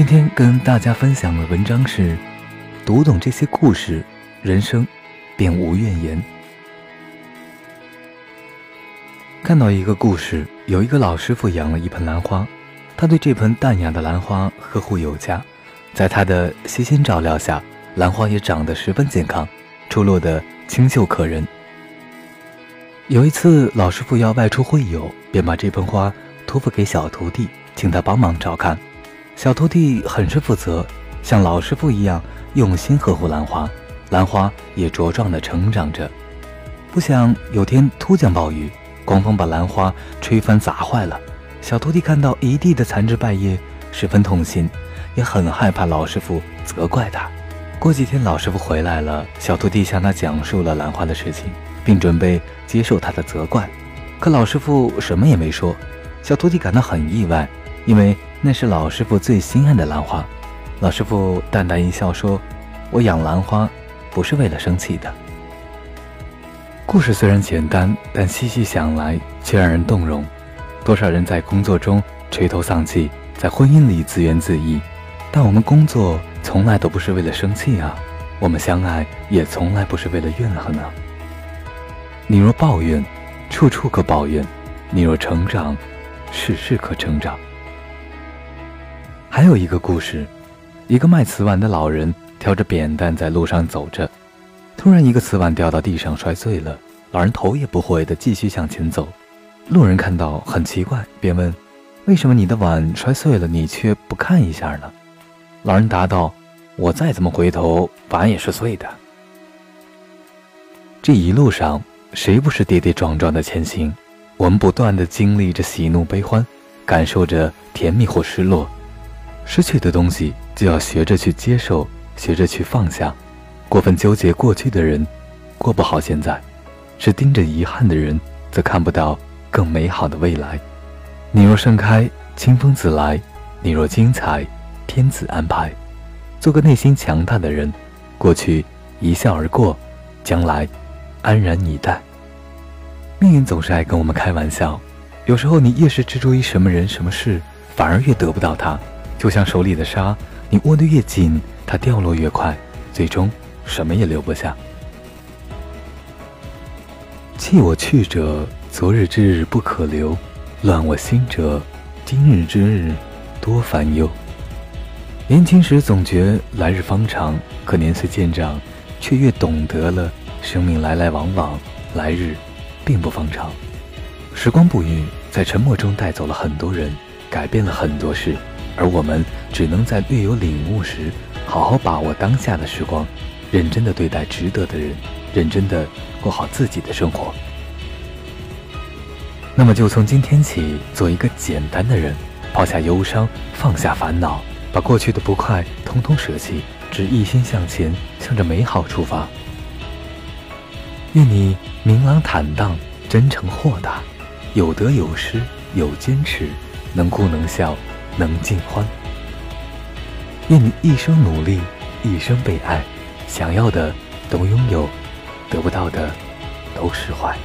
今天跟大家分享的文章是：读懂这些故事，人生便无怨言。看到一个故事，有一个老师傅养了一盆兰花，他对这盆淡雅的兰花呵护有加，在他的悉心照料下，兰花也长得十分健康，出落得清秀可人。有一次，老师傅要外出会友，便把这盆花托付给小徒弟，请他帮忙照看。小徒弟很是负责，像老师傅一样用心呵护兰花，兰花也茁壮地成长着。不想有天突降暴雨，狂风把兰花吹翻砸坏了。小徒弟看到一地的残枝败叶，十分痛心，也很害怕老师傅责怪他。过几天，老师傅回来了，小徒弟向他讲述了兰花的事情，并准备接受他的责怪。可老师傅什么也没说，小徒弟感到很意外，因为。那是老师傅最心爱的兰花，老师傅淡淡一笑说：“我养兰花，不是为了生气的。”故事虽然简单，但细细想来却让人动容。多少人在工作中垂头丧气，在婚姻里自怨自艾，但我们工作从来都不是为了生气啊，我们相爱也从来不是为了怨恨啊。你若抱怨，处处可抱怨；你若成长，事事可成长。还有一个故事，一个卖瓷碗的老人挑着扁担在路上走着，突然一个瓷碗掉到地上摔碎了。老人头也不回地继续向前走。路人看到很奇怪，便问：“为什么你的碗摔碎了，你却不看一下呢？”老人答道：“我再怎么回头，碗也是碎的。”这一路上，谁不是跌跌撞撞的前行？我们不断地经历着喜怒悲欢，感受着甜蜜或失落。失去的东西就要学着去接受，学着去放下。过分纠结过去的人，过不好现在；是盯着遗憾的人，则看不到更美好的未来。你若盛开，清风自来；你若精彩，天自安排。做个内心强大的人，过去一笑而过，将来安然以待。命运总是爱跟我们开玩笑，有时候你越是执着于什么人、什么事，反而越得不到它。就像手里的沙，你握得越紧，它掉落越快，最终什么也留不下。弃我去者，昨日之日不可留；乱我心者，今日之日多烦忧。年轻时总觉来日方长，可年岁渐长，却越懂得了生命来来往往，来日并不方长。时光不语，在沉默中带走了很多人，改变了很多事。而我们只能在略有领悟时，好好把握当下的时光，认真的对待值得的人，认真的过好自己的生活。那么就从今天起，做一个简单的人，抛下忧伤，放下烦恼，把过去的不快通通舍弃，只一心向前，向着美好出发。愿你明朗坦荡，真诚豁达，有得有失，有坚持，能哭能笑。能尽欢，愿你一生努力，一生被爱，想要的都拥有，得不到的都释怀。